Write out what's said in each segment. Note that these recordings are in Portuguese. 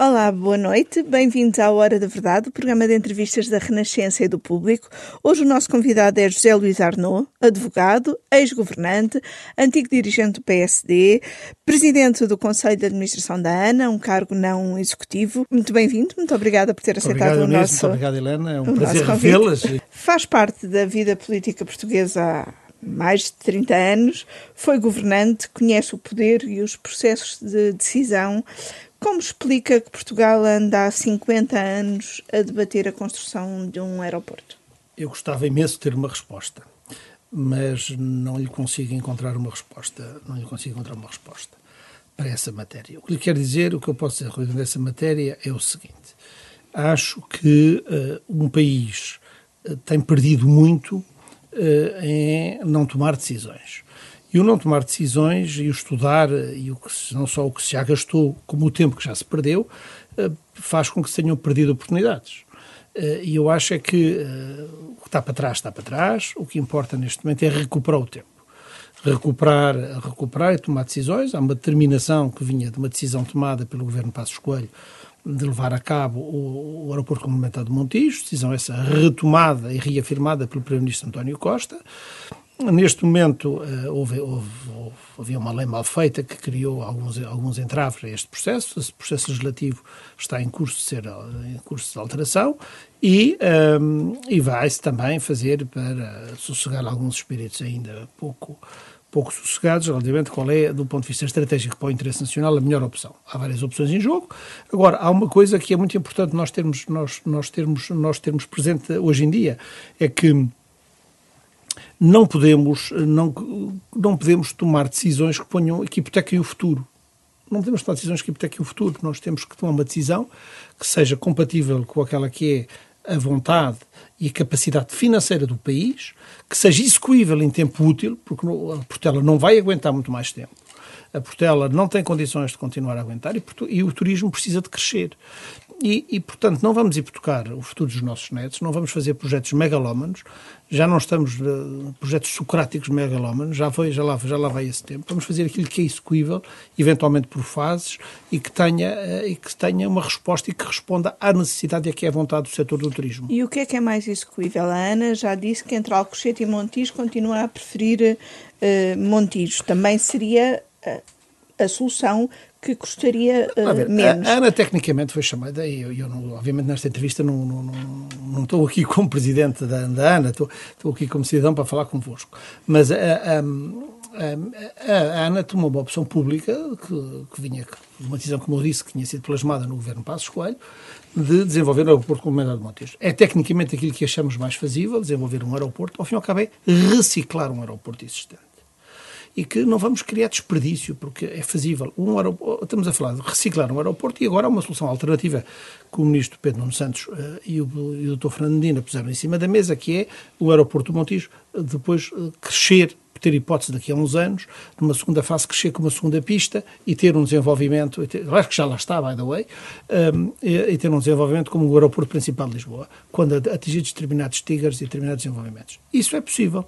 Olá, boa noite. Bem-vindos à Hora da Verdade, o programa de entrevistas da Renascença e do Público. Hoje o nosso convidado é José Luís Arnaud, advogado, ex-governante, antigo dirigente do PSD, presidente do Conselho de Administração da ANA, um cargo não executivo. Muito bem-vindo, muito obrigada por ter aceitado obrigado, o nosso Muito obrigado, Helena. É um prazer revê-las. Faz parte da vida política portuguesa há mais de 30 anos, foi governante, conhece o poder e os processos de decisão. Como explica que Portugal anda há 50 anos a debater a construção de um aeroporto? Eu gostava imenso de ter uma resposta, mas não lhe consigo encontrar uma resposta. Não lhe consigo encontrar uma resposta para essa matéria. O que lhe quero dizer, o que eu posso dizer relativamente a essa matéria é o seguinte. Acho que uh, um país uh, tem perdido muito uh, em não tomar decisões. E o não tomar decisões e o estudar, e o que, não só o que se já gastou, como o tempo que já se perdeu, faz com que se tenham perdido oportunidades. E eu acho é que o que está para trás, está para trás. O que importa neste momento é recuperar o tempo. Recuperar, recuperar e tomar decisões. Há uma determinação que vinha de uma decisão tomada pelo governo Passos Coelho de levar a cabo o, o aeroporto complementar de Montijo, decisão essa retomada e reafirmada pelo Primeiro-Ministro António Costa. Neste momento houve, houve, houve, havia uma lei mal feita que criou alguns, alguns entraves a este processo. Esse processo legislativo está em curso de ser em curso de alteração e, um, e vai-se também fazer para sossegar alguns espíritos ainda pouco pouco sossegados relativamente qual é, do ponto de vista estratégico para o interesse nacional, a melhor opção. Há várias opções em jogo. Agora, há uma coisa que é muito importante nós termos, nós, nós termos, nós termos presente hoje em dia, é que não podemos, não, não podemos tomar decisões que ponham, que hipotequem o futuro. Não podemos tomar decisões que hipotequem o futuro. Nós temos que tomar uma decisão que seja compatível com aquela que é a vontade e a capacidade financeira do país, que seja execuível em tempo útil, porque a Portela não vai aguentar muito mais tempo. A Portela não tem condições de continuar a aguentar e, e o turismo precisa de crescer. E, e, portanto, não vamos hipotecar o futuro dos nossos netos, não vamos fazer projetos megalómanos, já não estamos uh, projetos socráticos megalómanos, já, foi, já, lá, já lá vai esse tempo. Vamos fazer aquilo que é execuível, eventualmente por fases, e que tenha, uh, e que tenha uma resposta e que responda à necessidade e a que é a vontade do setor do turismo. E o que é que é mais execuível? A Ana já disse que entre Alcochete e Montijo continua a preferir uh, Montijo. Também seria a solução que custaria uh, ver, menos. A Ana tecnicamente foi chamada, e eu, eu não, obviamente nesta entrevista não, não, não, não, estou aqui como presidente da, da Ana, estou, estou aqui como cidadão para falar convosco. Mas a, a, a, Ana tomou uma opção pública que, que vinha, uma decisão, como eu disse, que tinha sido plasmada no governo Passos Coelho, de desenvolver o aeroporto complementar de Montijo. É tecnicamente aquilo que achamos mais fazível, desenvolver um aeroporto, ao fim e ao cabo é reciclar um aeroporto existente e que não vamos criar desperdício, porque é fazível. Um estamos a falar de reciclar um aeroporto e agora há uma solução alternativa que o ministro Pedro Nuno Santos uh, e, o, e o Dr. Fernandina puseram em cima da mesa, que é o aeroporto do Montijo uh, depois uh, crescer ter hipótese daqui a uns anos, numa segunda fase, crescer com uma segunda pista e ter um desenvolvimento, acho que já lá está, by the way, um, e, e, ter um desenvolvimento como o aeroporto principal de Lisboa, quando atingir determinados tigres e determinados desenvolvimentos. Isso é possível.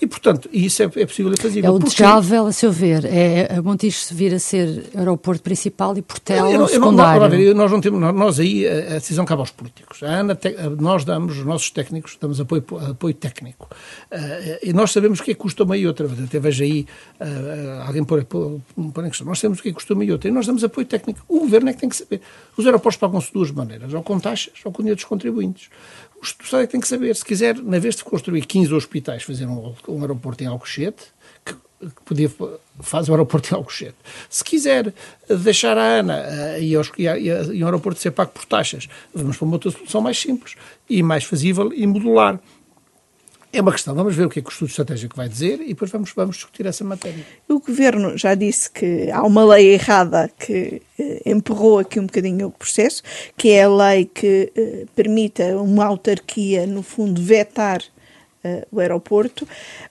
E, portanto, isso é, é possível e fazível. É o desejável, a seu ver, é a Montijo vir a ser aeroporto principal e Portela eu, eu, secundário. Eu, eu, nós, não temos, nós aí, a decisão cabe aos políticos. A ANA, nós damos, os nossos técnicos, damos apoio, apoio técnico. Uh, e nós sabemos o que é que custa e outra. Até vejo aí uh, alguém pôr, pôr, pôr em questão. Nós sabemos o que é que custa uma e outra. E nós damos apoio técnico. O governo é que tem que saber. Os aeroportos pagam-se de duas maneiras, ou com taxas ou com dinheiro dos contribuintes. O Estado é que tem que saber. Se quiser, na vez de construir 15 hospitais, fazer um, um aeroporto em Alcochete, que, podia fazer o aeroporto em Alcochete. Se quiser deixar a ANA uh, e, e, a, e o aeroporto ser pago por taxas, vamos para uma outra solução mais simples e mais fazível e modular. É uma questão, vamos ver o que é que o estudo estratégico vai dizer e depois vamos, vamos discutir essa matéria. O Governo já disse que há uma lei errada que eh, aqui um bocadinho o processo, que é a lei que eh, permita uma autarquia, no fundo, vetar eh, o aeroporto.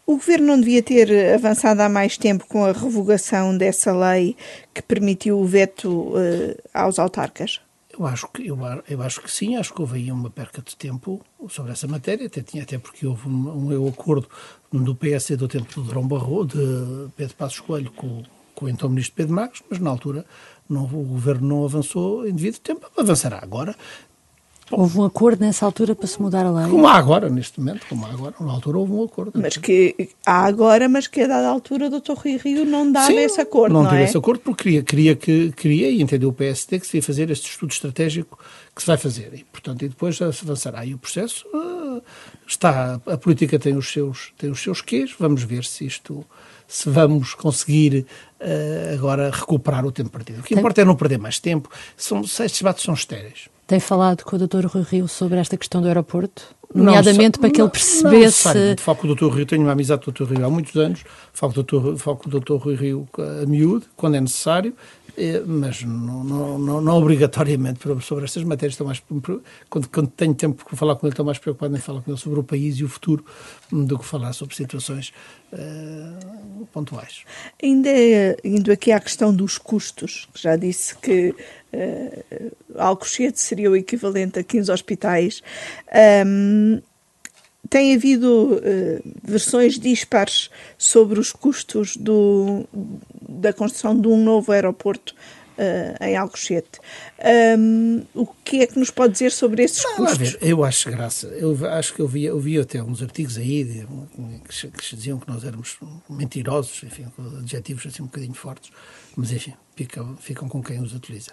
O Governo não devia ter avançado há mais tempo com a revogação dessa lei que permitiu o veto eh, aos autarcas? Eu acho, que, eu, eu, acho que sim, acho que houve aí uma perca de tempo sobre essa matéria, até, tinha, até porque houve um, um acordo do PS do tempo de Drão Barro, de Pedro Passos Coelho com, com o então ministro Pedro Marcos, mas na altura não, o governo não avançou em devido tempo, avançará agora. Houve um acordo nessa altura para se mudar a lei? Como há agora, neste momento, como há agora. Na altura houve um acordo. Mas que há agora, mas que a dada altura o Dr. Rui Rio não dava Sim, esse acordo, não, não teve é? esse acordo porque queria, queria, que, queria e entendeu o PSD que se ia fazer este estudo estratégico que se vai fazer. E, portanto, e depois já se avançará. E o processo uh, está... A política tem os seus, tem os seus quês. Vamos ver se isto... Se vamos conseguir uh, agora recuperar o tempo perdido. O que importa é não perder mais tempo. São, estes debates são estéreis. Tem falado com o Dr. Rui Rio sobre esta questão do aeroporto? Nomeadamente não, para que ele percebesse. Não, falo com o Dr. Rio, tenho uma amizade com o Dr. Rio há muitos anos, falo com o Dr. Falo com o Dr. Rui Rio a miúdo, quando é necessário, mas não, não, não, não obrigatoriamente sobre estas matérias. Estou mais, quando, quando tenho tempo para falar com ele, estou mais preocupado em falar com ele sobre o país e o futuro do que falar sobre situações uh, pontuais. Ainda indo aqui à questão dos custos, que já disse que uh, Alcochete seria o equivalente a 15 hospitais. Um, tem havido uh, versões dispares sobre os custos do, da construção de um novo aeroporto uh, em Alcochete. Um, o que é que nos pode dizer sobre esses Não, custos? Ver, eu acho graça. Eu acho que eu vi, eu vi até uns artigos aí de, que, que diziam que nós éramos mentirosos, enfim, adjetivos assim um bocadinho fortes, mas enfim, ficam, ficam com quem os utiliza.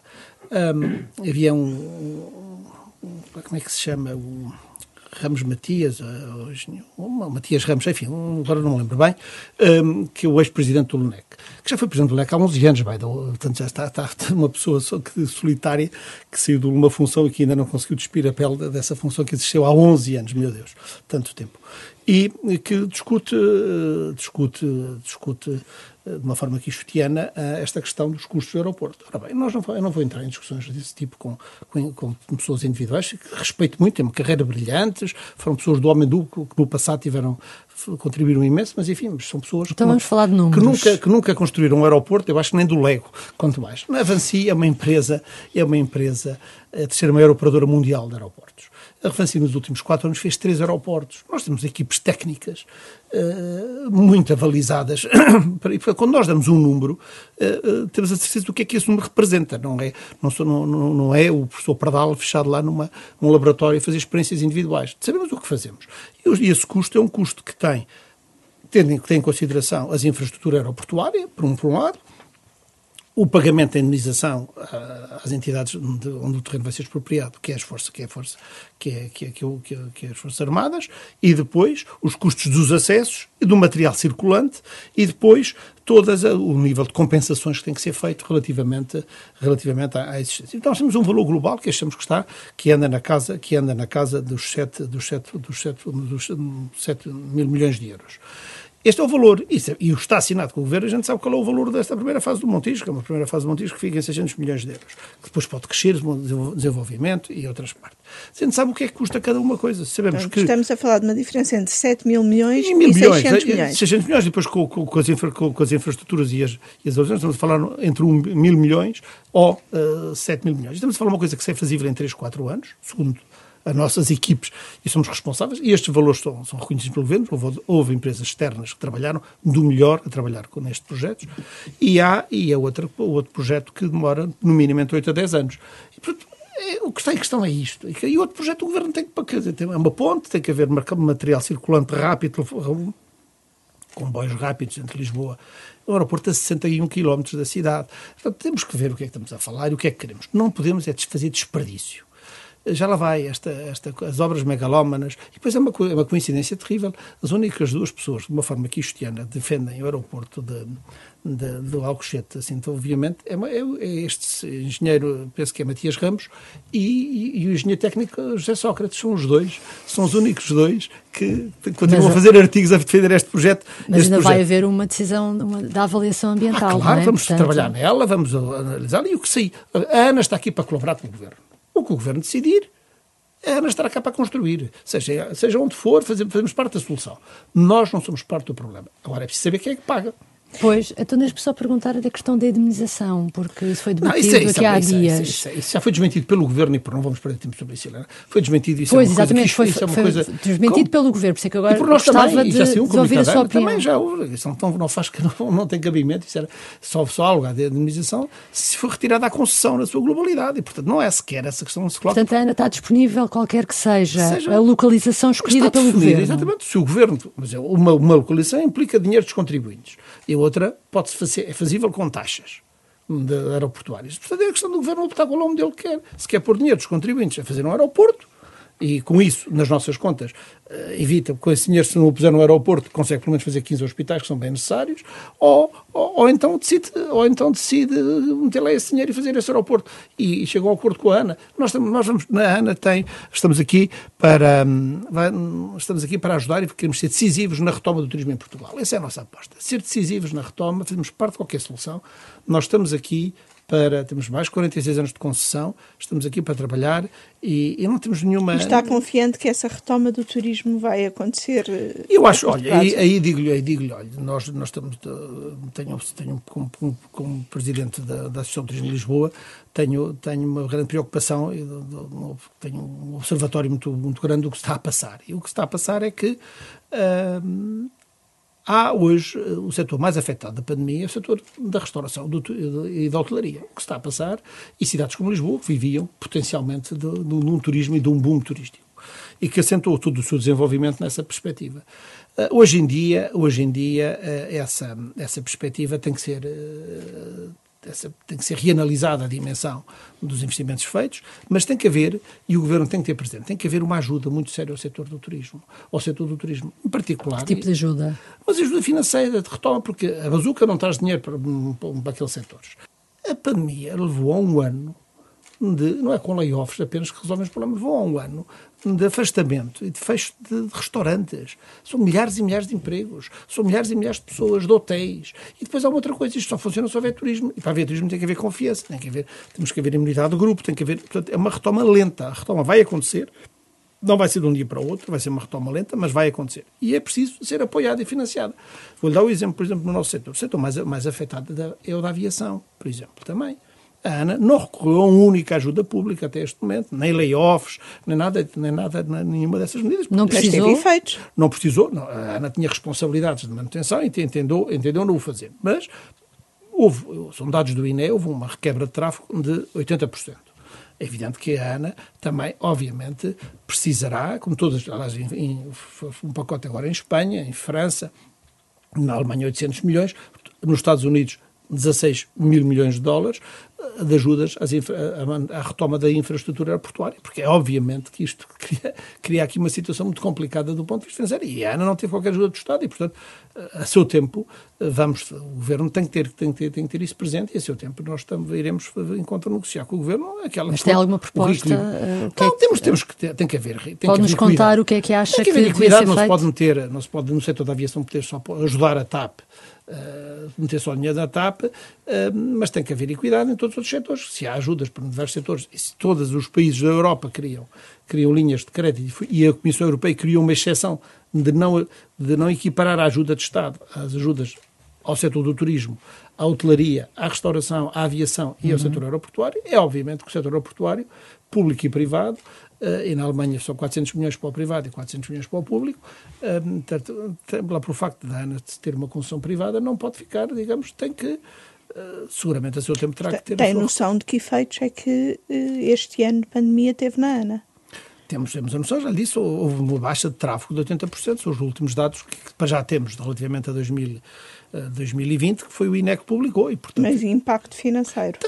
Um, havia um, um, Como é que se chama? Ramos Matias, ou Matias Ramos, enfim, agora não me lembro bem, um, que é o ex-presidente do LUNEC, que já foi presidente do LUNEC há 11 anos, vai, portanto já está, está, uma pessoa solitária que saiu de uma função e que ainda não conseguiu despir a pele dessa função que existiu há 11 anos, meu Deus, tanto tempo. E que discute, discute, discute de uma forma quixotiana esta questão dos custos do aeroporto. Ora bem, nós não, eu não vou entrar em discussões desse tipo com, com, com pessoas individuais, que respeito muito, têm uma carreira brilhantes, foram pessoas do homem duplo que no passado tiveram contribuíram imenso, mas enfim, são pessoas então que, vamos falar de números. que, nunca, que nunca construíram um aeroporto, eu acho que nem do Lego, quanto mais. A Avanci é uma empresa, é uma empresa, a terceira maior operadora mundial de aeroportos. A Avanci nos últimos quatro anos fez três aeroportos. Nós temos equipes técnicas uh, muito avalizadas. Quando nós damos um número, uh, temos a certeza do que é que esse número representa. Não é, não, sou, não, não, é o professor Pardal fechado lá numa, num laboratório a fazer experiências individuais. Sabemos o que fazemos. E esse custo é um custo que tem, tendo, que tem em consideração as infraestruturas aeroportuárias, por um, por um lado, o pagamento da indemnização às entidades onde, o terreno vai ser expropriado, que é as forças, que é a força, que é, que é, que é, que é as forças armadas, e depois os custos dos acessos e do material circulante, e depois todas o nível de compensações que tem que ser feito relativamente relativamente à, à existência. Então nós temos um valor global que achamos que está que anda na casa que anda na casa dos 7 dos 7 dos 7 dos 7 mil milhões de euros. Este é o valor, Isso, e está assinado com o Governo, a gente sabe qual é o valor desta primeira fase do Montijo, que é uma primeira fase do Montijo que fica em 600 milhões de euros, que depois pode crescer, desenvolvimento e outras partes. A gente sabe o que é que custa cada uma coisa. Sabemos então, que... Estamos a falar de uma diferença entre 7 mil milhões e, mil e milhões, 600 milhões. 600 milhões, depois com, com, com, as, infra, com, as, infraestruturas e as, e as estamos a falar entre 1 mil milhões ou uh, 7 mil milhões. Estamos a falar de uma coisa que se é fazível em 3, 4 anos, segundo as nossas equipes e somos responsáveis, e estes valores são, são reconhecidos pelo governo, houve, houve, empresas externas que trabalharam do melhor a trabalhar com estes projetos, e há e é outro, outro projeto que demora no mínimo entre 8 a 10 anos. E, portanto, é, o que está em questão é isto. E outro projeto o governo tem que dizer, tem uma ponte, tem que haver material circulante rápido, comboios rápidos entre Lisboa o aeroporto a 61 km da cidade. Portanto, temos que ver o que é que estamos a falar e o que é que queremos. Não podemos é fazer desperdício já lá vai esta, esta, as obras megalómanas, e depois é uma, é uma coincidência terrível, as únicas duas pessoas, de uma forma quistiana, defendem o aeroporto de, de, do Alcochete, assim, então, obviamente, é, é, é, este engenheiro, penso que é Matias Ramos, e, e, e, o engenheiro técnico José Sócrates, são os dois, são os únicos dois que continuam mas, a fazer artigos a defender este projeto. Mas este ainda projeto. vai haver uma decisão uma, da avaliação ambiental, ah, claro, é? vamos Portanto... trabalhar nela, vamos analisá-la, e o que sei, a Ana está aqui para colaborar com o Governo. O que o Governo decidir, a Ana estará cá para construir. Seja, seja onde for, fazemos parte da solução. Nós não somos parte do problema. Agora é preciso saber quem é que paga. Pois, então deixe-me só perguntar da questão da indemnização, porque isso foi demitido não, isso é, isso aqui é, há isso dias. É, isso, isso, já foi desmentido pelo Governo e por não vamos perder tempo sobre isso, foi desmentido isso Pois, é exatamente, foi, isso é foi coisa, desmentido pelo Governo, por isso é que agora por nós gostava também, de, de ouvir a sua opinião. Também já houve, isso não, não faz que não, não tem cabimento, isso era só, só lugar de indemnização se for retirada a concessão na sua globalidade e, portanto, não é sequer essa questão que se coloca. Portanto, Ana, está disponível qualquer que seja, seja a localização escolhida pelo Governo. Exatamente, se o Governo, mas uma, uma localização implica dinheiro dos contribuintes e outra pode-se fazer, é fazível com taxas aeroportuárias. Portanto, é a questão do governo optar qual é o modelo que quer. Se quer pôr dinheiro dos contribuintes a fazer um aeroporto, e com isso, nas nossas contas, uh, evita, com esse dinheiro, se não o puser no aeroporto, consegue pelo menos fazer 15 hospitais que são bem necessários, ou, ou, ou então decide, ou então decide meter lá esse dinheiro e fazer esse aeroporto. E, e chegou ao acordo com a ANA. Nós, nós vamos, na ANA tem, estamos aqui para vai, estamos aqui para ajudar e queremos ser decisivos na retoma do turismo em Portugal. Essa é a nossa aposta. Ser decisivos na retoma, fazemos parte de qualquer solução. Nós estamos aqui para. Temos mais de 46 anos de concessão, estamos aqui para trabalhar e, e não temos nenhuma. E está confiante que essa retoma do turismo vai acontecer? Eh, Eu acho, olha, aí, aí digo-lhe, aí digo olha, nós, nós estamos. Tenho, tenho como, como, como presidente da, da Associação de Turismo de Lisboa, tenho, tenho uma grande preocupação, tenho um observatório muito, muito grande do que está a passar. E o que está a passar é que. Uh, Há hoje eh, o setor mais afetado da pandemia é o setor da restauração do, e da hotelaria. O que está a passar, e cidades como Lisboa, que viviam potencialmente de, de, de um turismo e de um boom turístico, e que assentou todo o seu desenvolvimento nessa perspectiva. Uh, hoje em dia, hoje em dia uh, essa, essa perspectiva tem que ser essa, tem que ser reanalisada a dimensão dos investimentos feitos, mas tem que haver, e o Governo tem que ter presente, tem que haver uma ajuda muito séria ao setor do turismo, ao setor do turismo em particular. Que tipo de ajuda? Mas ajuda financeira, de retoma, porque a bazuca não traz dinheiro para, para aqueles setores. A pandemia levou a um ano de, não é com layoffs apenas que resolvem os problemas, vão a um ano de afastamento e de fecho de, restaurantes. São milhares e milhares de empregos, são milhares e milhares de pessoas, de hotéis. E depois há uma outra coisa, isto só funciona se houver turismo. E para haver turismo tem que haver confiança, tem que haver, temos que haver imunidade do grupo, tem que haver. Portanto, é uma retoma lenta. A retoma vai acontecer, não vai ser de um dia para o outro, vai ser uma retoma lenta, mas vai acontecer. E é preciso ser apoiado e financiado. Vou-lhe dar o um exemplo, por exemplo, no nosso setor. O setor mais, mais afetado é o da aviação, por exemplo, também. A ANA não recorreu a uma única ajuda pública até este momento, nem layoffs, nem nada, nem nada, nenhuma dessas medidas. Não precisou? efeitos. Não precisou. Não, a ANA tinha responsabilidades de manutenção e entendeu, entendeu não o fazer. Mas houve, são dados do INE, houve uma requebra de tráfego de 80%. É evidente que a ANA também, obviamente, precisará, como todas, aliás, em, um pacote agora em Espanha, em França, na Alemanha 800 milhões, nos Estados Unidos 16 mil milhões de dólares eh, de ajudas à, retoma da infraestrutura aeroportuária, porque é obviamente que isto cria, cria, aqui uma situação muito complicada do ponto de vista financeiro. E a ANA não teve qualquer ajuda do Estado e, portanto, eh, a seu tempo, eh, vamos, o Governo tem que ter, tem que ter, tem que ter isso presente e, a seu tempo, nós também iremos encontrar negociar com o Governo aquela Mas tem alguma proposta? Uh, não, é temos, temos que ter, tem que haver. Pode-nos contar o que é que acha tem que, que devia ser não feito? Se pode meter, não se pode, no setor da aviação, poder só ajudar a TAP uh, meter só dinheiro na TAP, uh, mas tem que haver equidade em todos os outros setores. Se há ajudas para diversos setores, e se todos os países da Europa criam, criam linhas de crédito e a Comissão Europeia criou uma exceção de não, de não equiparar a ajuda de Estado às ajudas ao setor do turismo, à hotelaria, à restauração, à aviação e ao uhum. setor aeroportuário, é obviamente que o setor aeroportuário, público e privado, e na Alemanha são 400 milhões para o privado e 400 milhões para o público. Portanto, lá por facto da ANA ter uma concessão privada, não pode ficar, digamos, tem que, uh, seguramente a seu tempo terá que ter... Tem noção de que efeitos é que este ano de pandemia teve na ANA? Temos, temos a noção, já lhe disse, houve uma baixa de tráfego de 80%, são os últimos dados que, que já temos relativamente a 2000 2020, que foi o INEC que publicou. E, portanto, mas impacto financeiro?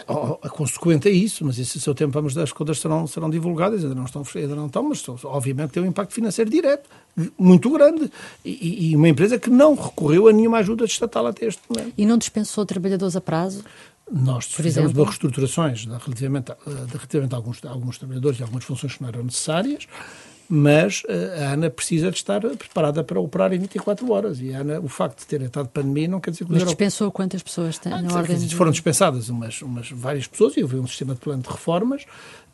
A consequente é isso, mas esse seu tempo vamos as contas serão, serão divulgadas, ainda não estão, ainda não estão mas obviamente tem um impacto financeiro direto, muito grande, e, e uma empresa que não recorreu a nenhuma ajuda estatal até este momento. E não dispensou trabalhadores a prazo? Nós fizemos reestruturações relativamente, relativamente a alguns, a alguns trabalhadores e algumas funções que não eram necessárias, mas eh, a ANA precisa de estar preparada para operar em 24 horas. E a ANA, o facto de ter estado de pandemia não quer dizer que... Mas dispensou quantas pessoas tem ah, na ordem? Foram dispensadas umas, umas várias pessoas e houve um sistema de plano de reformas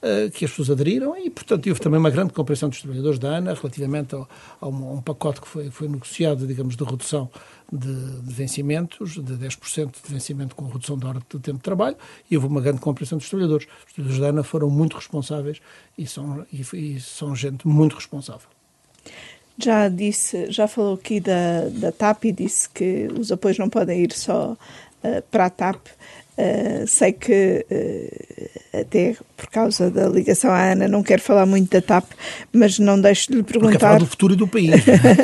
uh, que as pessoas aderiram e, portanto, houve também uma grande compreensão dos trabalhadores da ANA relativamente ao, a um, a um pacote que foi, foi negociado, digamos, de redução de, de vencimentos, de 10% de vencimento com redução da hora de tempo de trabalho, e houve uma grande compreensão dos trabalhadores. Os trabalhadores da ANA foram muito responsáveis e são, e, e são gente muito responsável. Já disse, já falou aqui da, da TAP e disse que os apoios não podem ir só uh, para a TAP. Uh, sei que uh, até por causa da ligação à Ana não quero falar muito da TAP, mas não deixo de lhe perguntar falar do futuro do país.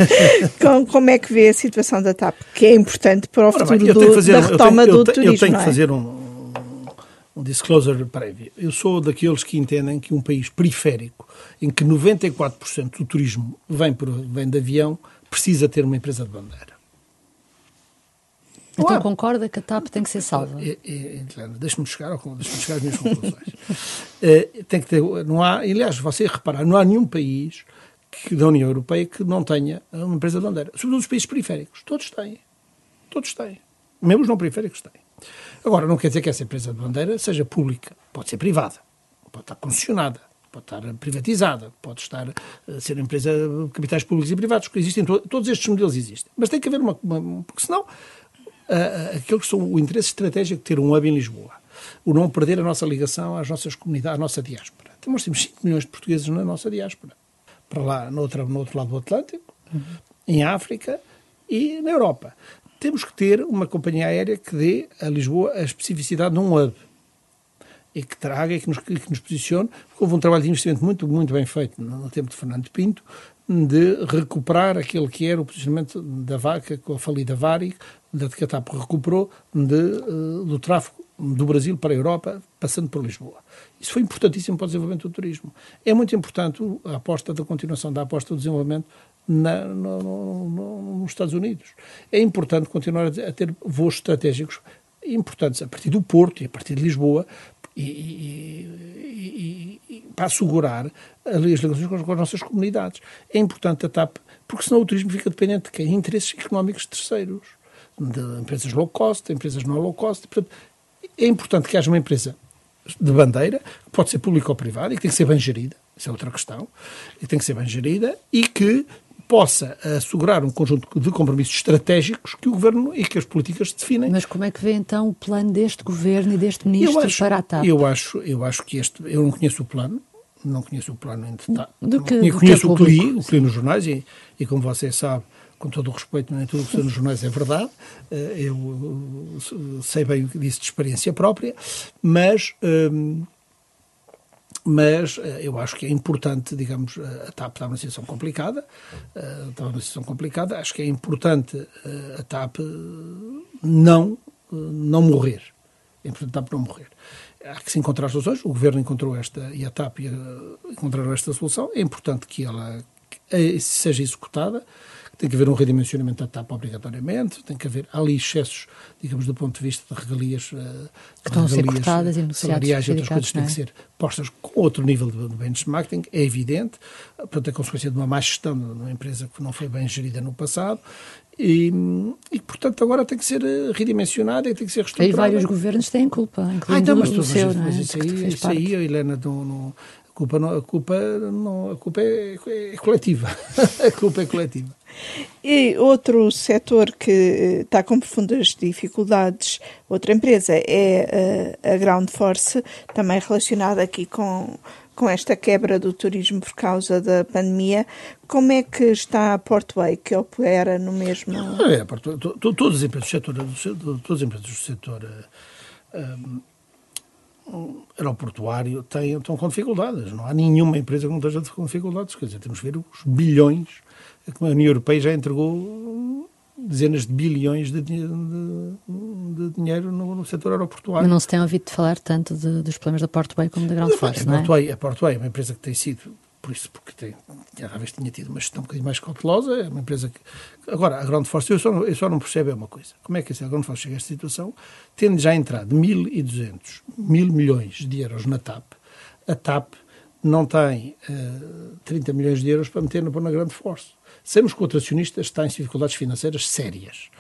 como, como, é que vê a situação da TAP, que é importante para o Ora, futuro bem, do, fazer, da retoma tenho, do eu, turismo. Eu tenho que é? fazer um, um disclosure prévio. Eu sou daqueles que entendem que um país periférico, em que 94% do turismo vem, por, vem de avião, precisa ter uma empresa de bandeira. Então claro. concorda que a TAP tem que ser salva? É, é, Deixe-me chegar, deixe chegar às minhas conclusões. é, tem que ter, não há, aliás, você reparar, não há nenhum país que, da União Europeia que não tenha uma empresa de bandeira. Sobretudo os países periféricos. Todos têm. Todos têm. Mesmo os não periféricos têm. Agora, não quer dizer que essa empresa de bandeira seja pública. Pode ser privada. Pode estar concessionada. Pode estar privatizada. Pode estar a eh, ser empresa de capitais públicos e privados. Que existem, todos estes modelos existem. Mas tem que haver uma. uma porque senão uh, aquilo que são o interesse estratégico de ter um hub em Lisboa, o não perder a nossa ligação às nossas comunidades, à nossa diáspora. Então, nós temos 5 milhões de portugueses na nossa diáspora, para lá, no outro, no outro lado do Atlântico, uhum. em África e na Europa. Temos que ter uma companhia aérea que dê a Lisboa a especificidade de um hub e que traga e que nos, que nos posicione. Houve um trabalho de investimento muito, muito bem feito no, no tempo de Fernando Pinto, de recuperar aquele que era o posicionamento da vaca com a falida Varig, da que TAP recuperou de, uh, do tráfego do Brasil para a Europa, passando por Lisboa. Isso foi importantíssimo para o desenvolvimento do turismo. É muito importante a aposta da continuação da aposta do desenvolvimento na, no, no, no, nos Estados Unidos. É importante continuar a ter voos estratégicos importantes a partir do Porto e a partir de Lisboa e, e, e, para assegurar as ligações com as, nossas comunidades. É importante a TAP, porque senão o turismo fica dependente de quem? Interesses económicos terceiros, de empresas low cost, empresas não low cost. Portanto, é importante que haja uma empresa de bandeira, que pode ser pública ou privada, e que tem que ser bem gerida, isso é outra questão, e tem que ser bem gerida, e que possa assegurar um conjunto de compromissos estratégicos que o Governo e que as políticas definem. Mas como é que vê então o plano deste Governo e deste Ministro acho, para a TAP? Eu acho, eu acho que este, eu não conheço o plano, não conheço o plano em detalhe. Do que, eu conheço que é o que li, o que li nos jornais e, e como você sabe, com todo o respeito, nem tudo que está nos jornais é verdade. Eh, eu sei bem o que disse de experiência própria, mas hum, mas eh, eu acho que é importante, digamos, eh, a TAP está numa situação complicada, eh, está numa situação complicada, acho que é importante a TAP não, não morrer. É importante a TAP não morrer. Há que se encontrar soluções, o Governo encontrou esta, e a TAP encontraram esta solução, é importante que ela seja executada, tem que haver um redimensionamento da TAP obrigatoriamente, tem que haver ali excessos, digamos, do ponto de vista de regalias, eh, que estão regalias, a ser cortadas e salariais e outras coisas têm que é? ser postas com outro nível de, benchmarking, é evidente, portanto, a consequência de uma má gestão de uma empresa que não foi bem gerida no passado, e, e, portanto agora tem que ser eh, redimensionada e tem que ser reestruturada. E vários governos têm culpa, incluindo ah, então, mas, o seu, não é? Isso aí, isso aí a Helena não, não, a culpa, não, a culpa, não, a culpa é, é coletiva. a culpa é coletiva. E outro setor que eh, está com profundas dificuldades, outra empresa, é a, eh, a Ground Force, também relacionada aqui com, com esta quebra do turismo por causa da pandemia. Como é que está a Portway, que opera no mesmo... É, todas as empresas do setor, todas as empresas do setor eh, aeroportuário têm, estão com dificuldades. Não há nenhuma empresa que não esteja com dificuldades. Quer dizer, temos que ver os bilhões a União Europeia já entregou dezenas de bilhões de, de, de dinheiro no, no, setor aeroportuário. Mas não se tem ouvido falar tanto de, dos problemas da Portway como da Ground Force, não é? Portway, a Portway é uma empresa que tem sido, por isso, porque tem, talvez tinha tido uma gestão um bocadinho mais cautelosa, é uma empresa que... Agora, a Ground Force, eu só, eu só não percebo é uma coisa. Como é que a Ground Force chega a esta situação, tendo já entrado 1.200, mil milhões de euros na TAP, a TAP não tem uh, 30 milhões de euros para meter na Grande Force. O outro acionista está em dificuldades financeiras sérias.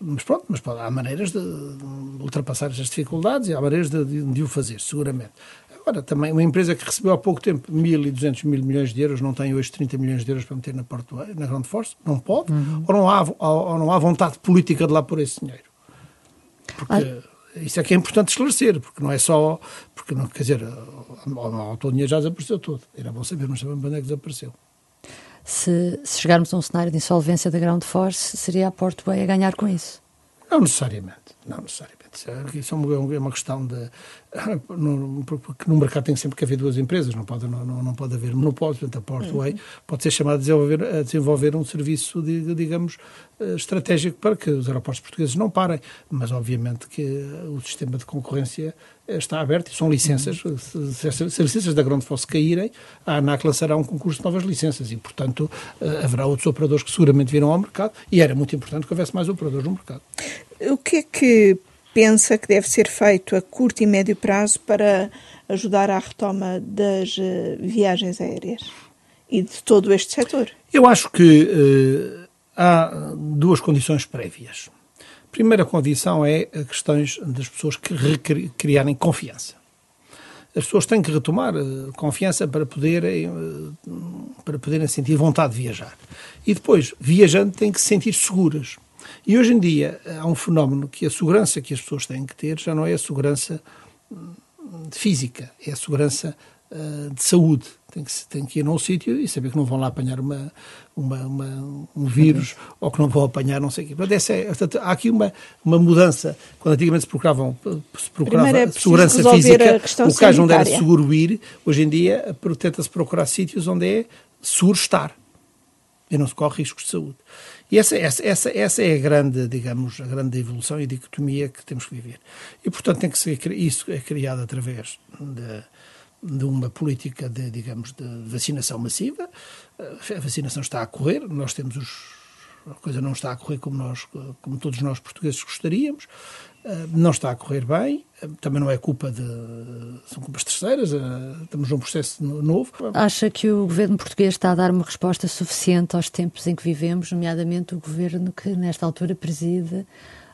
Mas pronto, mas há maneiras de ultrapassar estas dificuldades e há maneiras de, de, de o fazer, seguramente. Agora, também uma empresa que recebeu há pouco tempo 1.200 mil milhões de euros não tem hoje 30 milhões de euros para meter na, Porto, na Ground Force? Não pode? Uhum. Ou, não há, ou, não há vontade política de lá pôr esse dinheiro? Porque isso é que é importante esclarecer, porque não é só. Porque não, quer dizer, o dinheiro já desapareceu todo. Era bom saber, não sabemos onde é que desapareceu. Se, se, chegarmos a um cenário de insolvência da Ground Force, seria a Porto Bay a ganhar com isso? Não necessariamente. Não necessariamente. Isso é, é uma questão de. Porque no mercado tem sempre que haver duas empresas, não pode, não, não pode haver monopólio. Portanto, a Portway uhum. pode ser chamada a desenvolver, a desenvolver um serviço, de, digamos, eh, estratégico para que os aeroportos portugueses não parem. Mas, obviamente, que o sistema de concorrência está aberto e são licenças. Uhum. Se, se, as licenças da Grande Fosse caírem, a ANAC lançará um concurso de novas licenças e, portanto, eh, haverá outros operadores que seguramente virão ao mercado e era muito importante que houvesse mais operadores no mercado. O que é que pensa que deve ser feito a curto e médio prazo para ajudar à retoma das uh, viagens aéreas e de todo este setor? Eu acho que uh, há duas condições prévias. A primeira condição é questões das pessoas que criarem confiança. As pessoas têm que retomar uh, confiança para poderem, para poderem sentir vontade de viajar. E depois, viajando, têm que se sentir seguras. E hoje em dia há um fenómeno que a segurança que as pessoas têm que ter já não é a segurança hum, física, é a segurança uh, de saúde. Tem que, tem que ir num sítio e saber que não vão lá apanhar uma, uma, uma um vírus uhum. ou que não vão apanhar não sei o quê. Portanto, essa é, portanto, há aqui uma, uma mudança. Quando antigamente se procuravam se procurava é segurança física, o caso onde era seguro ir, hoje em dia tenta-se procurar sítios onde é seguro estar e não se corre riscos de saúde. E essa, essa, essa, essa é a grande, digamos, a grande evolução e dicotomia que temos que viver. E, portanto, tem que ser, isso é criado através de, de uma política de, digamos, de vacinação massiva. A vacinação está a correr, nós temos os a coisa não está a correr como nós, como todos nós portugueses gostaríamos, não está a correr bem, ah, também não é culpa de. são culpas terceiras, ah, estamos num processo novo. Acha que o governo português está a dar uma resposta suficiente aos tempos em que vivemos, nomeadamente o governo que nesta altura preside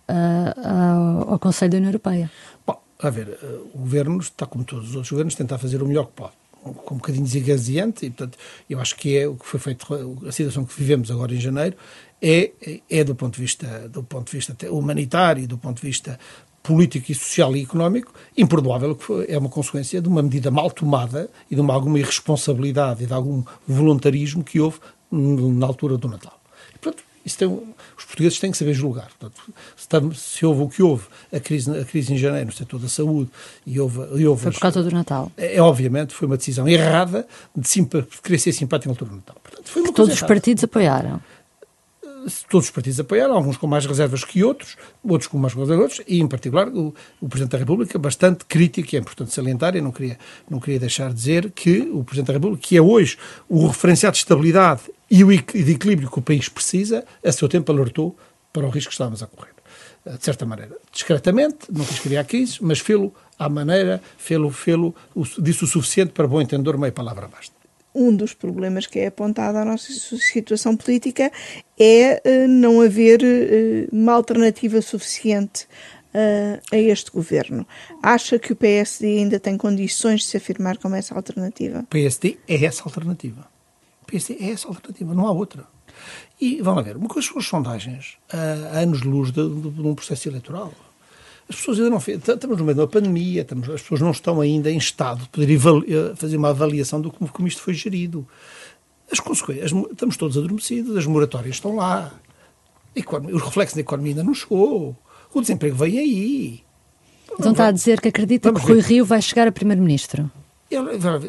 uh, ao, ao Conselho da União Europeia? Bom, a ver, o governo está, como todos os outros governos, tentar fazer o melhor que pode um bocadinho desgaziante e, portanto, eu acho que é o que foi feito, a situação que vivemos agora em janeiro é, é do ponto de vista do ponto de vista humanitário, do ponto de vista político e social e económico, imperdoável, que é uma consequência de uma medida mal tomada e de uma alguma irresponsabilidade e de algum voluntarismo que houve na altura do Natal. Isso tem, os portugueses têm que saber julgar. Portanto, se, houve o que houve, a crise, a crise em janeiro no setor da saúde, e houve, e houve foi por causa do Natal. É, é, obviamente, foi uma decisão errada de, de querer ser simpático na altura do Natal. Portanto, foi uma todos os partidos apoiaram todos os partidos apoiaram, alguns com mais reservas que outros, outros com mais reservas que outros, e em particular o, o Presidente da República bastante crítico, e é importante salientar, e não queria, não queria deixar de dizer que o Presidente da República, que é hoje o referenciado de estabilidade e o equilíbrio que o país precisa, a seu tempo alertou para o risco que estávamos a correr. Eh, de certa maneira, discretamente, não quis criar crises, mas fê-lo à maneira, fê-lo, fê-lo, disse o suficiente para bom entendedor, meia palavra basta um dos problemas que é apontado à nossa situação política é uh, não haver uh, uma alternativa suficiente a este governo. Acha que o PSD ainda tem condições de se afirmar como essa alternativa? O PSD é essa alternativa. PSD é essa alternativa, não há outra. E vamos ver, uma coisa são as sondagens a anos-luz de, de, de um processo eleitoral. As pessoas ainda não estamos no meio da pandemia, estamos, as pessoas não estão ainda em estado de poder eh, fazer uma avaliação do como, como isto foi gerido. As consequências, estamos todos adormecidos, as moratórias estão lá, os reflexos da economia ainda não chegou, o desemprego vem aí. Então está a dizer que acredita Vamos que Rui Rio vai chegar a Primeiro-Ministro?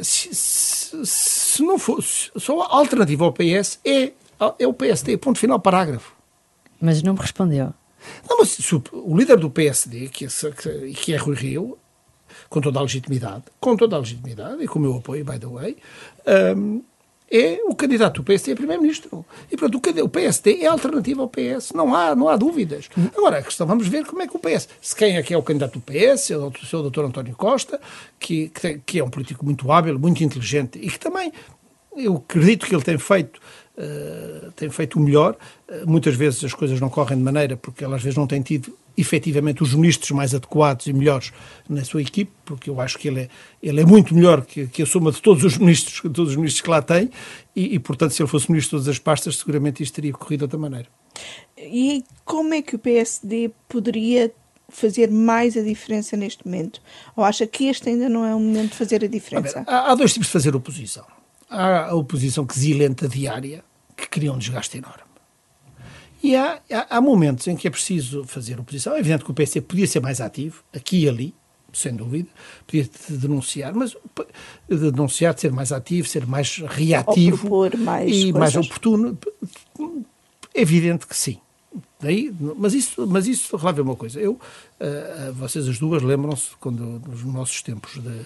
Se, se, se, não fosse, só a alternativa ao PS é, é o PSD, ponto final, parágrafo. Mas não me respondeu. Não, mas o líder do PSD, que é, que é Rui Rio, com toda a legitimidade, com toda a legitimidade, e com o meu apoio, by the way, um, é o candidato do PSD a primeiro-ministro. E pronto, o PSD é alternativa ao PS, não há, não há dúvidas. Agora, a questão, vamos ver como é que o PS, se quem é que é o candidato do PS, é o seu doutor António Costa, que, que, que, é um político muito hábil, muito inteligente e que também, eu acredito que ele tem feito uh, tem feito o melhor. Uh, muitas vezes as coisas não correm de maneira porque ela às vezes não tem tido efetivamente os ministros mais adequados e melhores na sua equipe, porque eu acho que ele é, ele é muito melhor que, que a soma de todos os ministros, todos os ministros que lá tem, e, e, portanto, se ele fosse ministro de todas as pastas, seguramente isto teria corrido de outra maneira. E como é que o PSD poderia fazer mais a diferença neste momento? Ou acha que este ainda não é o momento de fazer a diferença? Ver, há, há, dois tipos de fazer oposição. Há a oposição quesilenta diária, que cria um desgaste enorme. E há, há, há, momentos em que é preciso fazer oposição. É evidente que o PSD podia ser mais ativo, aqui e ali, sem dúvida, podia denunciar, mas denunciar, de ser mais ativo, ser mais reativo mais e coisas. mais oportuno, é evidente que sim. Daí, mas isso, mas isso releva uma coisa. Eu, uh, vocês as duas lembram-se quando nos nossos tempos de,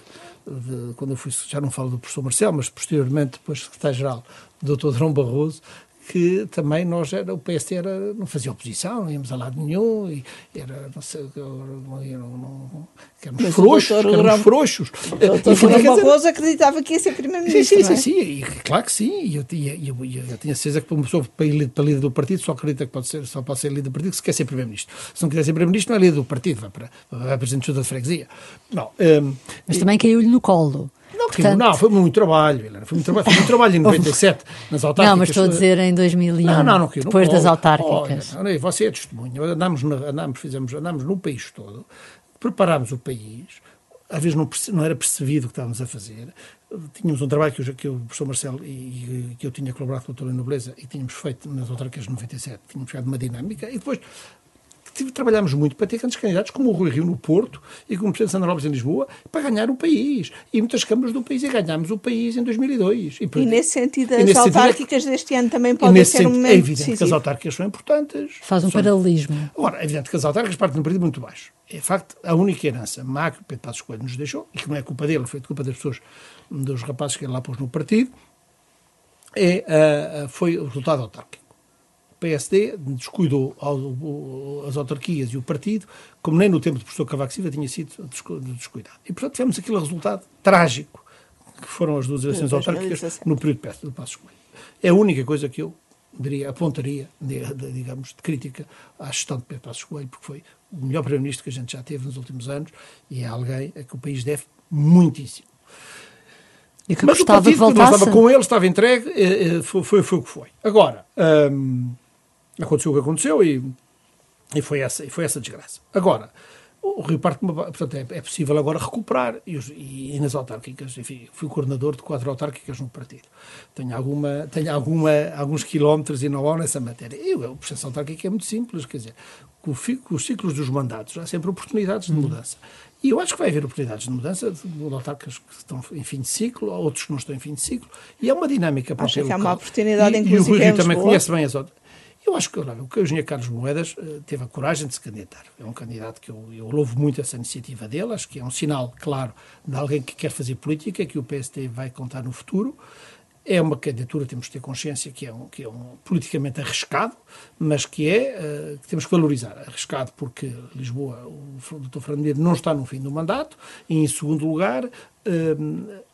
de, quando eu fui, já não falo do professor Marcelo, mas posteriormente depois secretário-geral do Dr. Drão Barroso, que também nós era, o PSD era, não fazia oposição, não íamos a lado nenhum, e era, não sei, não, não, éramos frouxos, éramos frouxos. O doutor Barroso acreditava que ia ser primeiro-ministro, Sim, sim, é? sim, sim, e, claro que sim, e eu, eu, eu, eu tinha certeza que uma pessoa para, ir, para líder do partido só acredita que pode ser, só pode ser líder do partido se quer ser primeiro-ministro. Se não quiser ser primeiro-ministro não é líder do partido, vai para, vai para presidente da freguesia. Não, um, Mas também caiu-lhe no colo. Não, Portanto... não, foi muito trabalho, Helena. Foi muito trabalho, foi muito trabalho em 97, nas autárquicas. Não, mas estou a dizer em 2001, não, não, não, depois não, das autárquicas. Olha, você é testemunha. Andámos, andámos, fizemos, andámos no país todo, preparámos o país, às vezes não, não era percebido o que estávamos a fazer. Tínhamos um trabalho que, eu, que o professor Marcelo e, e, que eu tinha colaborado com o doutor Nobleza e tínhamos feito nas autárquicas de 97, tínhamos chegado uma dinâmica e depois trabalhámos muito para ter grandes candidatos como o Rui Rio no Porto e como o Presidente Sandra Lopes em Lisboa para ganhar o país. E muitas câmaras do país e ganhámos o país em 2002. E, e nesse sentido, as autárquicas sentido, deste ano também podem ser um momento É evidente decisivo. que as autárquicas são importantes. Faz um são... paralelismo. Ora, é evidente que as autárquicas partem de um período muito baixo. É facto, a única herança má que o Pedro Passos Coelho nos deixou, e que não é culpa dele, foi culpa das pessoas, dos rapazes que ele lá pôs no partido, é, uh, foi o resultado autárquico. PSD descuidou as autarquias e o partido, como nem no tempo do professor Cavaco Silva tinha sido descuidado. E, portanto, tivemos aquele resultado trágico, que foram as duas eleições autárquicas no período do Passo Coelho. É a única coisa que eu diria, apontaria, de, de, digamos, de crítica à gestão de Pedro Passos Coelho, porque foi o melhor primeiro-ministro que a gente já teve nos últimos anos e é alguém a que o país deve muitíssimo. E que Mas o partido que não estava com ele, estava entregue, eh, eh, foi, foi, foi o que foi. Agora, hum, aconteceu o que aconteceu e, e, foi, essa, e foi essa desgraça. Agora, o Rio Parque, portanto, é, é, possível agora recuperar, e, e, e, nas autárquicas, enfim, fui coordenador de quatro autárquicas no partido. Tenho, alguma, tenho alguma, alguns quilómetros e não há nessa matéria. E o processo autárquico é muito simples, quer dizer, com, com os ciclos dos mandatos há sempre oportunidades de mudança. E eu acho que vai haver oportunidades de mudança de autarcas que estão em fim de ciclo, outros que não estão em fim de ciclo, e é uma dinâmica para Acho que há uma oportunidade, e, inclusive, E o Rui Rio também conhece bem as outras. Eu acho que o engenheiro Carlos Moedas uh, teve a coragem de se candidatar. É um candidato que eu, eu louvo muito essa iniciativa dele, acho que é um sinal claro de alguém que quer fazer política, que o PSD vai contar no futuro. É uma candidatura, temos de ter consciência que é um, que é um politicamente arriscado, mas que é, uh, que temos que valorizar. Arriscado porque Lisboa, o Dr. Fernando não está no fim do mandato, e em segundo lugar,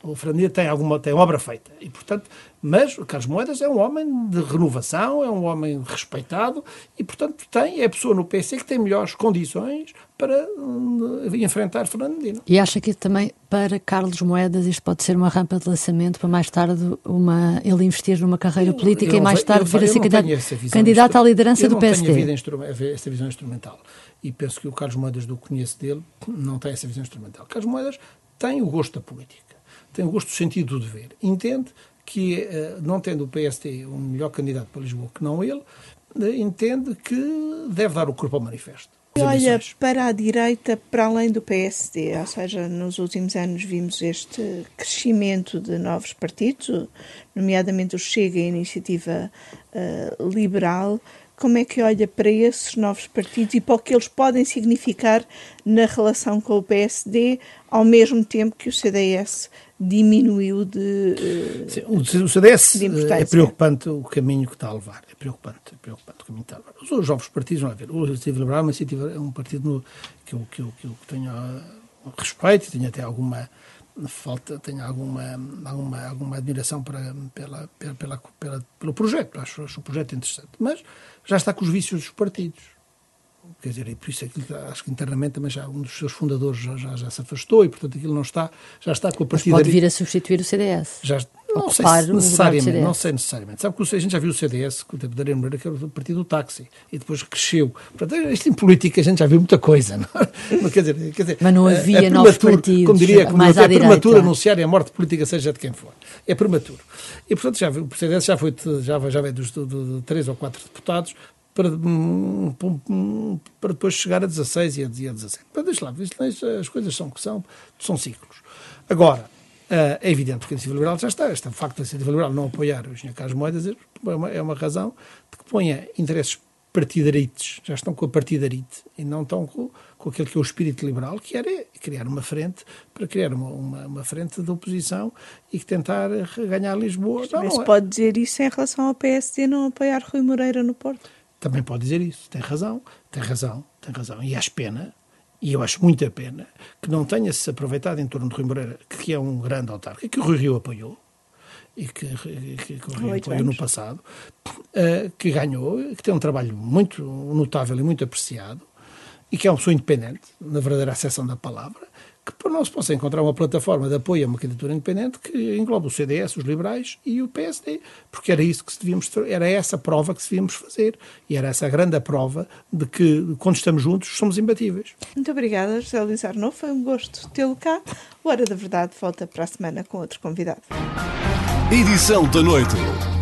o Fernando tem alguma tem obra feita. E portanto mas o Carlos Moedas é um homem de renovação é um homem respeitado e portanto tem é a pessoa no PC que tem melhores condições para uh, enfrentar Fernandino e acha que também para Carlos Moedas isto pode ser uma rampa de lançamento para mais tarde uma ele investir numa carreira eu, política eu e mais tarde vir a ser candidato, candidato à liderança do PSD tenho essa visão instrumental. E penso que o Carlos Moedas do que conheço dele não tem essa visão instrumental. Carlos Moedas tem o gosto da política, tem o gosto do sentido do dever. Entende que, eh, não tendo o PST um melhor candidato para Lisboa que não ele, eh, entende que deve dar o corpo ao manifesto. Olha para a direita, para além do PSD, ou seja, nos últimos anos vimos este crescimento de novos partidos, nomeadamente o Chega e a Iniciativa uh, Liberal. Como é que olha para esses novos partidos e para o que eles podem significar na relação com o PSD, ao mesmo tempo que o CDS diminuiu de. Uh, Sim, o CDS é preocupante o caminho que está a levar. É preocupante, é preocupante o caminho que está a levar. Os novos partidos, vão ver. O Iniciativa Liberal é, um partido no, que, eu, que, eu, que eu tenho uh, respeito, tenho até alguma falta, tenho alguma, alguma, alguma admiração para, pela, pela, pela, pela, pelo projeto, acho, acho o projeto interessante, mas já está com os vícios dos partidos. Quer dizer, e por isso aquilo, acho que internamente também já um dos seus fundadores já, já, já se afastou e, portanto, aquilo não está, já está com a partida. Pode vir a substituir o CDS. Já, não sei se necessariamente, não sei necessariamente. Sabe que a gente já viu o CDS, com o tempo da Arena Moreira, que era o partido do táxi, e depois cresceu. Portanto, isto em política a gente já viu muita coisa, não, é? quer, dizer, quer dizer, Mas não havia é novos partidos, como diria, como mais diria, é prematuro anunciar a morte política, seja de quem for. É prematuro. E, portanto, já, o CDS já foi, já, já veio dos, de, três ou quatro deputados, para, para depois chegar a 16 e a 17. Para deixa lá, as coisas são que são, são ciclos. Agora, é evidente que a iniciativa liberal já está. Este facto da iniciativa liberal não apoiar o Engenheiro Carlos Moedas é uma, é uma razão de que ponha interesses partidarites, já estão com a partidarite e não estão com, com aquele que é o espírito liberal, que era criar uma frente, para criar uma, uma, uma frente de oposição e que tentar ganhar Lisboa. Mas não, não é. pode dizer isso em relação ao PSD não apoiar Rui Moreira no Porto? Também pode dizer isso, tem razão, tem razão, tem razão. E acho pena, e eu acho muita pena, que não tenha-se aproveitado em torno de Rui Moreira, que é um grande autarca, que o Rui Rio apoiou, e que, que, que o Rio apoiou no passado, uh, que ganhou, que tem um trabalho muito notável e muito apreciado, e que é uma pessoa independente, na verdadeira acessão da palavra, que por não se possa encontrar uma plataforma de apoio a uma candidatura independente que engloba o CDS, os liberais e o PSD, porque era isso que se devíamos, era essa prova que se devíamos fazer e era essa a grande prova de que quando estamos juntos somos imbatíveis. Muito obrigada, José Luís Arnaud, foi um gosto tê-lo cá. O Hora da Verdade volta para a semana com outro convidado. Edição da noite.